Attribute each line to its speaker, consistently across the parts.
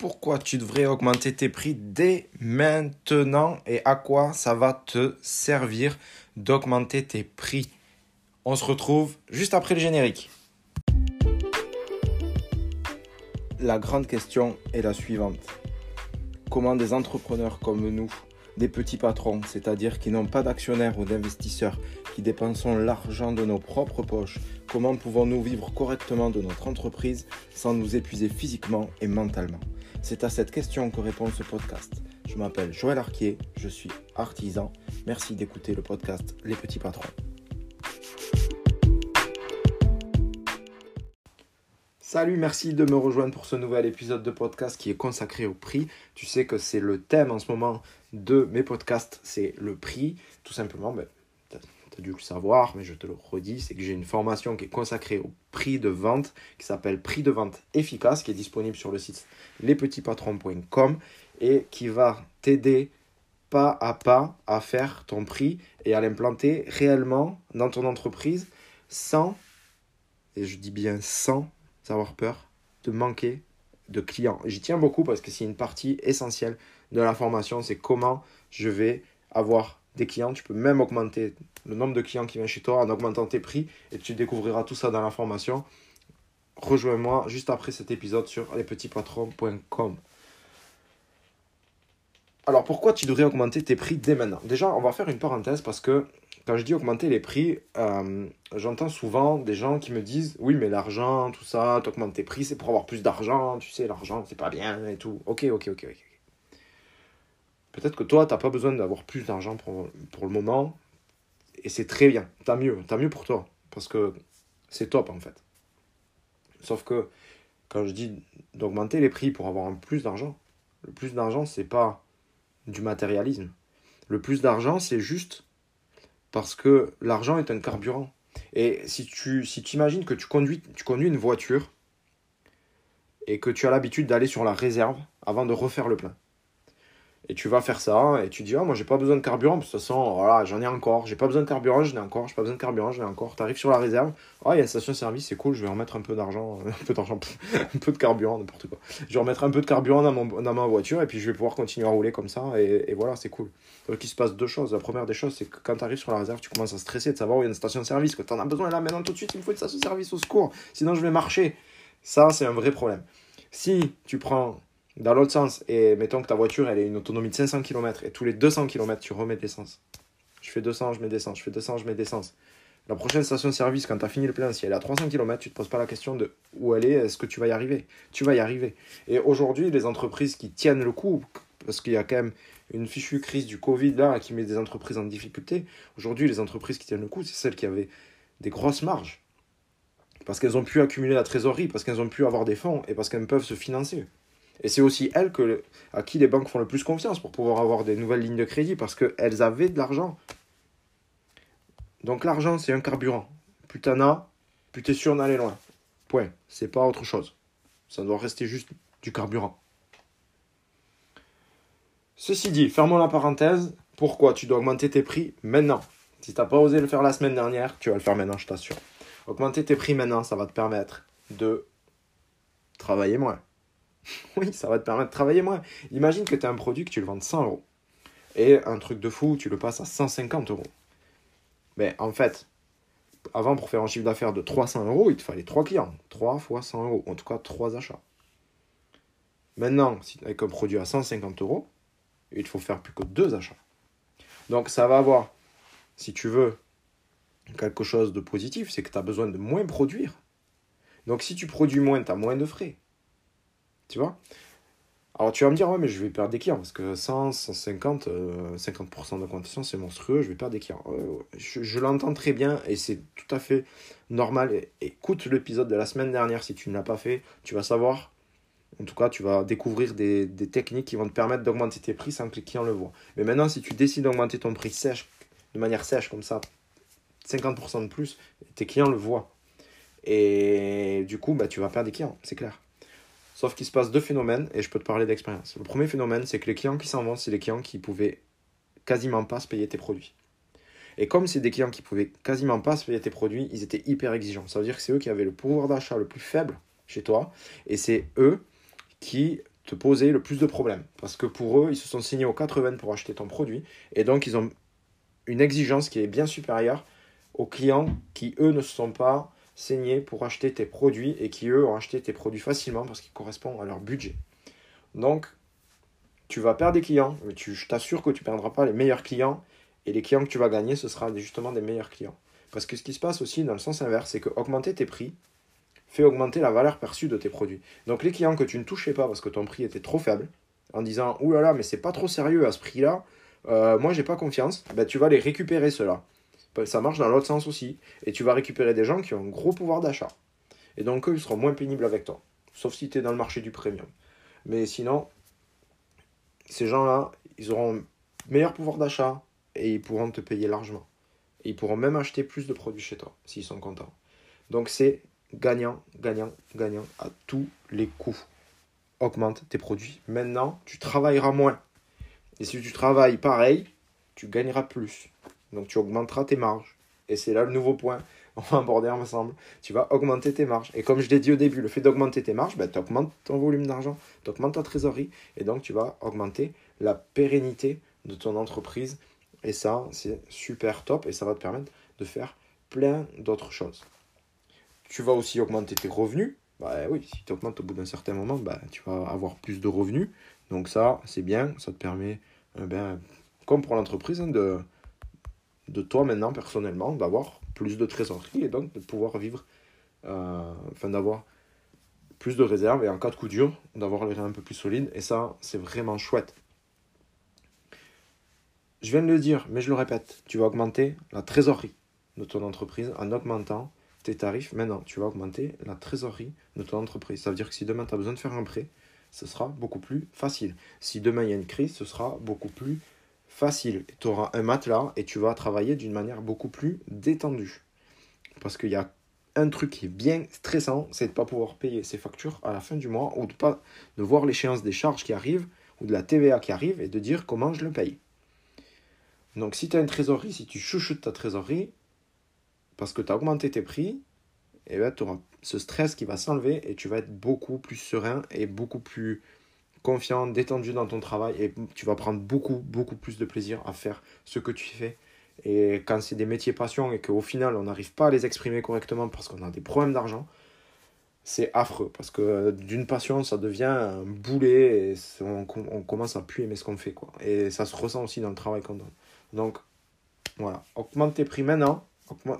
Speaker 1: pourquoi tu devrais augmenter tes prix dès maintenant et à quoi ça va te servir d'augmenter tes prix? On se retrouve juste après le générique. La grande question est la suivante. Comment des entrepreneurs comme nous, des petits patrons, c'est-à-dire qui n'ont pas d'actionnaires ou d'investisseurs, qui dépensons l'argent de nos propres poches, comment pouvons-nous vivre correctement de notre entreprise sans nous épuiser physiquement et mentalement? C'est à cette question que répond ce podcast. Je m'appelle Joël Arquier, je suis artisan. Merci d'écouter le podcast Les petits patrons. Salut, merci de me rejoindre pour ce nouvel épisode de podcast qui est consacré au prix. Tu sais que c'est le thème en ce moment de mes podcasts, c'est le prix. Tout simplement, ben, dû le savoir, mais je te le redis, c'est que j'ai une formation qui est consacrée au prix de vente, qui s'appelle Prix de vente efficace, qui est disponible sur le site lespetitspatrons.com et qui va t'aider pas à pas à faire ton prix et à l'implanter réellement dans ton entreprise sans, et je dis bien sans, avoir peur de manquer de clients. J'y tiens beaucoup parce que c'est une partie essentielle de la formation, c'est comment je vais avoir des clients. Tu peux même augmenter le nombre de clients qui viennent chez toi en augmentant tes prix et tu découvriras tout ça dans la formation. Rejoins-moi juste après cet épisode sur lespetitspatrons.com. Alors pourquoi tu devrais augmenter tes prix dès maintenant? Déjà, on va faire une parenthèse parce que quand je dis augmenter les prix, euh, j'entends souvent des gens qui me disent Oui, mais l'argent, tout ça, tu augmentes tes prix, c'est pour avoir plus d'argent, tu sais, l'argent, c'est pas bien et tout. Ok, ok, ok, ok. Peut-être que toi, tu n'as pas besoin d'avoir plus d'argent pour, le moment, et c'est très bien, tant mieux, tant mieux pour toi, parce que c'est top en fait. Sauf que quand je dis d'augmenter les prix pour avoir plus d'argent, le plus d'argent, c'est pas du matérialisme. Le plus d'argent, c'est juste parce que l'argent est un carburant. Et si tu si tu imagines que tu conduis, tu conduis une voiture et que tu as l'habitude d'aller sur la réserve avant de refaire le plein. Et tu vas faire ça, et tu dis, ah, moi j'ai pas besoin de carburant, de toute façon, voilà, j'en ai encore, j'ai pas besoin de carburant, j'en ai encore, j'ai pas besoin de carburant, j'en ai encore. Tu arrives sur la réserve, ah, il y a une station-service, c'est cool, je vais remettre un peu d'argent, un peu d'argent, un peu de carburant, n'importe quoi. Je vais remettre un peu de carburant dans, mon, dans ma voiture, et puis je vais pouvoir continuer à rouler comme ça, et, voilà, c'est cool. Donc il se passe deux choses. La première des choses, c'est que quand tu arrives sur la réserve, tu commences à stresser de savoir où il y a une station-service, que tu en as besoin là maintenant tout de suite, il me faut une station-service au secours, sinon je vais marcher. Ça, c'est un vrai problème. Si tu prends dans l'autre sens, et mettons que ta voiture elle a une autonomie de 500 km et tous les 200 km tu remets de l'essence. Je fais 200, je mets d'essence, je fais 200, je mets. La prochaine station-service, quand tu as fini le plein, si elle est à 300 km, tu ne te poses pas la question de où elle est, est-ce que tu vas y arriver? Tu vas y arriver. Et aujourd'hui, les entreprises qui tiennent le coup, parce qu'il y a quand même une fichue crise du Covid là qui met des entreprises en difficulté, aujourd'hui, les entreprises qui tiennent le coup, c'est celles qui avaient des grosses marges. Parce qu'elles ont pu accumuler la trésorerie, parce qu'elles ont pu avoir des fonds et parce qu'elles peuvent se financer. Et c'est aussi elles à qui les banques font le plus confiance pour pouvoir avoir des nouvelles lignes de crédit parce qu'elles avaient de l'argent. Donc l'argent, c'est un carburant. Plus t'en as, plus t'es sûr d'aller loin. Point. C'est pas autre chose. Ça doit rester juste du carburant. Ceci dit, fermons la parenthèse. Pourquoi tu dois augmenter tes prix maintenant? Si t'as pas osé le faire la semaine dernière, tu vas le faire maintenant, je t'assure. Augmenter tes prix maintenant, ça va te permettre de travailler moins oui, ça va te permettre de travailler moins. Imagine que tu as un produit que tu le vends 100 euros. Et un truc de fou, tu le passes à 150 euros. Mais en fait, avant, pour faire un chiffre d'affaires de 300 euros, il te fallait 3 clients. 3 fois 100 euros. En tout cas, 3 achats. Maintenant, avec un produit à 150 euros, il faut faire plus que 2 achats. Donc ça va avoir, si tu veux, quelque chose de positif, c'est que tu as besoin de moins produire. Donc si tu produis moins, tu as moins de frais. Tu vois Alors tu vas me dire, ouais, mais je vais perdre des clients parce que 100, 150, 50% d'augmentation, c'est monstrueux, je vais perdre des clients. je, l'entends très bien et c'est tout à fait normal. Écoute l'épisode de la semaine dernière si tu ne l'as pas fait, tu vas savoir. En tout cas, tu vas découvrir des, des techniques qui vont te permettre d'augmenter tes prix sans que les clients le voient. Mais maintenant, si tu décides d'augmenter ton prix sèche, de manière sèche comme ça, 50% de plus, tes clients le voient. Et du coup, bah, tu vas perdre des clients, c'est clair. Sauf qu'il se passe deux phénomènes et je peux te parler d'expérience. Le premier phénomène, c'est que les clients qui s'en vont, c'est les clients qui pouvaient quasiment pas se payer tes produits. Et comme c'est des clients qui pouvaient quasiment pas se payer tes produits, ils étaient hyper exigeants. Ça veut dire que c'est eux qui avaient le pouvoir d'achat le plus faible chez toi et c'est eux qui te poser le plus de problèmes. Parce que pour eux, ils se sont signés aux 80 pour acheter ton produit. Et donc, ils ont une exigence qui est bien supérieure aux clients qui, eux, ne se sont pas signés pour acheter tes produits et qui, eux, ont acheté tes produits facilement parce qu'ils correspondent à leur budget. Donc, tu vas perdre des clients, mais je t'assure que tu ne perdras pas les meilleurs clients. Et les clients que tu vas gagner, ce sera justement des meilleurs clients. Parce que ce qui se passe aussi dans le sens inverse, c'est que augmenter tes prix fait augmenter la valeur perçue de tes produits. Donc les clients que tu ne touchais pas parce que ton prix était trop faible, en disant Ouh là là, mais c'est pas trop sérieux à ce prix-là, euh, moi j'ai pas confiance, ben, tu vas les récupérer ceux-là. Ben, ça marche dans l'autre sens aussi. Et tu vas récupérer des gens qui ont un gros pouvoir d'achat. Et donc eux, ils seront moins pénibles avec toi. Sauf si tu es dans le marché du premium. Mais sinon, ces gens-là, ils auront meilleur pouvoir d'achat et ils pourront te payer largement. Et ils pourront même acheter plus de produits chez toi s'ils sont contents. Donc c'est gagnant, gagnant, gagnant à tous les coups. Augmente tes produits. Maintenant, tu travailleras moins. Et si tu travailles pareil, tu gagneras plus. Donc tu augmenteras tes marges. Et c'est là le nouveau point. On va aborder ensemble. Tu vas augmenter tes marges. Et comme je l'ai dit au début, le fait d'augmenter tes marges, ben, tu augmentes ton volume d'argent, tu augmentes ta trésorerie. Et donc tu vas augmenter la pérennité de ton entreprise. Et ça, c'est super top. Et ça va te permettre de faire plein d'autres choses. Tu vas aussi augmenter tes revenus. Bah oui, si tu augmentes au bout d'un certain moment, bah, tu vas avoir plus de revenus. Donc ça, c'est bien. Ça te permet, eh ben, comme pour l'entreprise, hein, de, de toi maintenant personnellement d'avoir plus de trésorerie et donc de pouvoir vivre, euh, enfin d'avoir plus de réserves et en cas de coup dur, d'avoir les reins un peu plus solides. Et ça, c'est vraiment chouette. Je viens de le dire, mais je le répète, tu vas augmenter la trésorerie de ton entreprise en augmentant tes tarifs. Maintenant, tu vas augmenter la trésorerie de ton entreprise. Ça veut dire que si demain tu as besoin de faire un prêt, ce sera beaucoup plus facile. Si demain il y a une crise, ce sera beaucoup plus facile. Tu auras un matelas et tu vas travailler d'une manière beaucoup plus détendue. Parce qu'il y a un truc qui est bien stressant, c'est de ne pas pouvoir payer ses factures à la fin du mois ou de pas de voir l'échéance des charges qui arrivent ou de la TVA qui arrive et de dire comment je le paye. Donc si tu as une trésorerie, si tu chouchoutes ta trésorerie, parce que tu as augmenté tes prix, eh ben, tu auras ce stress qui va s'enlever et tu vas être beaucoup plus serein et beaucoup plus confiant, détendu dans ton travail et tu vas prendre beaucoup, beaucoup plus de plaisir à faire ce que tu fais. Et quand c'est des métiers passion et qu'au final on n'arrive pas à les exprimer correctement parce qu'on a des problèmes d'argent, c'est affreux parce que d'une passion ça devient un boulet et on, commence à plus aimer ce qu'on fait quoi. Et ça se ressent aussi dans le travail qu'on donne. Donc voilà, augmente tes prix maintenant,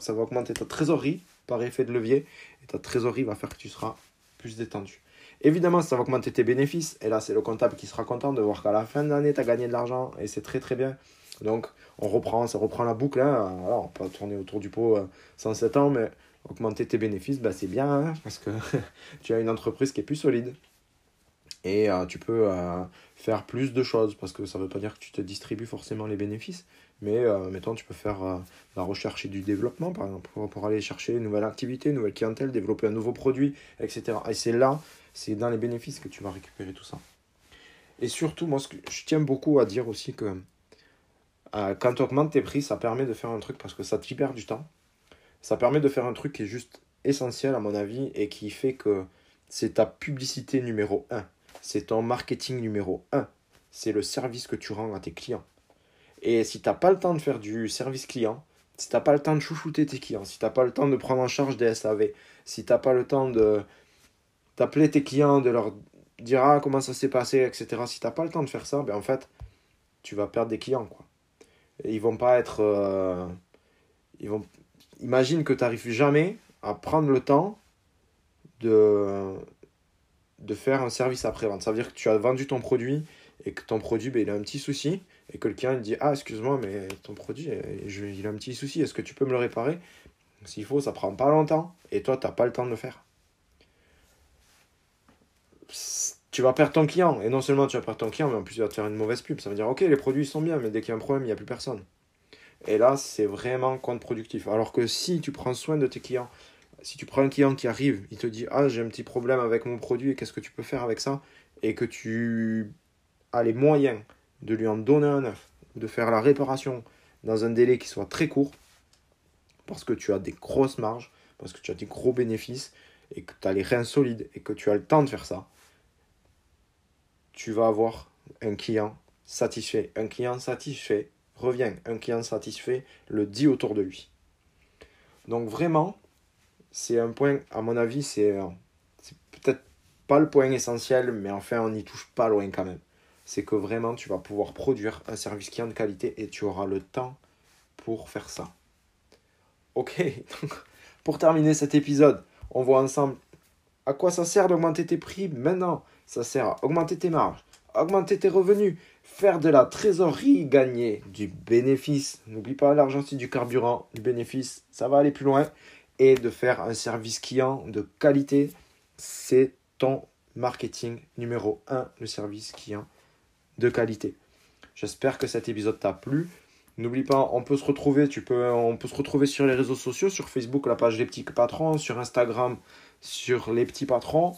Speaker 1: ça va augmenter ta trésorerie par effet de levier et ta trésorerie va faire que tu seras plus détendu. Évidemment, ça va augmenter tes bénéfices. Et là, c'est le comptable qui sera content de voir qu'à la fin de l'année, tu as gagné de l'argent. Et c'est très très bien. Donc, on reprend, ça reprend la boucle. Hein. on peut tourner autour du pot 107 euh, ans, mais augmenter tes bénéfices, bah, c'est bien. Hein, parce que tu as une entreprise qui est plus solide. Et euh, tu peux euh, faire plus de choses. Parce que ça ne veut pas dire que tu te distribues forcément les bénéfices. Mais mettons, tu peux faire la recherche et du développement, par exemple, pour, pour, aller chercher une nouvelle activité, une nouvelle clientèle, développer un nouveau produit, etc. Et c'est là c'est dans les bénéfices que tu vas récupérer tout ça. Et surtout, moi, que je tiens beaucoup à dire aussi que euh, quand tu augmentes tes prix, ça permet de faire un truc parce que ça te libère du temps. Ça permet de faire un truc qui est juste essentiel à mon avis et qui fait que c'est ta publicité numéro 1. C'est ton marketing numéro 1. C'est le service que tu rends à tes clients. Et si tu n'as pas le temps de faire du service client, si tu n'as pas le temps de chouchouter tes clients, si tu n'as pas le temps de prendre en charge des SAV, si tu n'as pas le temps de, d'appeler tes clients, de leur dire ah, comment ça s'est passé, etc. Si tu n'as pas le temps de faire ça, ben en fait, tu vas perdre des clients. Quoi. Ils vont pas être. Euh. Imagine que tu n'arrives jamais à prendre le temps de, de faire un service après-vente. Ça veut dire que tu as vendu ton produit et que ton produit, ben, a un petit souci et que le client il dit Ah, excuse-moi, mais ton produit, il a un petit souci, est-ce que tu peux me le réparer? S'il faut, ça prend pas longtemps et toi, tu n'as pas le temps de le faire tu vas perdre ton client. Et non seulement tu vas perdre ton client, mais en plus tu vas te faire une mauvaise pub. Ça veut dire, ok, les produits sont bien, mais dès qu'il y a un problème, il n'y a plus personne. Et là, c'est vraiment contre-productif. Alors que si tu prends soin de tes clients, si tu prends un client qui arrive, il te dit, ah, j'ai un petit problème avec mon produit, qu'est-ce que tu peux faire avec ça? Et que tu as les moyens de lui en donner un neuf, de faire la réparation dans un délai qui soit très court, parce que tu as des grosses marges, parce que tu as des gros bénéfices, et que tu as les reins solides, et que tu as le temps de faire ça, tu vas avoir un client satisfait. Un client satisfait revient. Un client satisfait le dit autour de lui. Donc vraiment, c'est un point, à mon avis, c'est peut-être pas le point essentiel, mais enfin on n'y touche pas loin quand même. C'est que vraiment tu vas pouvoir produire un service client de qualité et tu auras le temps pour faire ça. Ok, pour terminer cet épisode, on voit ensemble à quoi ça sert d'augmenter tes prix maintenant. Ça sert à augmenter tes marges, augmenter tes revenus, faire de la trésorerie, gagner du bénéfice. N'oublie pas, l'argent c'est du carburant, du bénéfice, ça va aller plus loin. Et de faire un service client de qualité, c'est ton marketing numéro 1, le service client de qualité. J'espère que cet épisode t'a plu. N'oublie pas, on peut se retrouver, tu peux, on peut se retrouver sur les réseaux sociaux, sur Facebook, la page Les Petits Patrons, sur Instagram, sur Les Petits Patrons,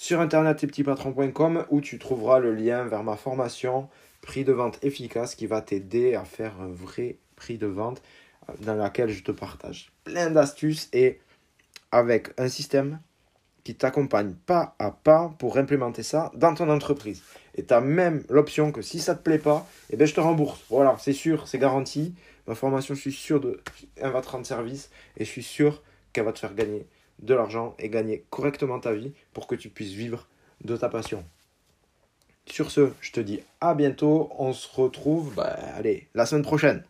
Speaker 1: sur Internet, lespetitspatrons.com, où tu trouveras le lien vers ma formation prix de vente efficace qui va t'aider à faire un vrai prix de vente euh, dans laquelle je te partage plein d'astuces et avec un système qui t'accompagne pas à pas pour implémenter ça dans ton entreprise. Et tu as même l'option que si ça ne te plaît pas, eh ben, je te rembourse. Voilà, c'est sûr, c'est garanti. Ma formation, je suis sûr de, elle va te rendre service et je suis sûr qu'elle va te faire gagner de l'argent et gagner correctement ta vie pour que tu puisses vivre de ta passion. Sur ce, je te dis à bientôt. On se retrouve, bah, allez, la semaine prochaine.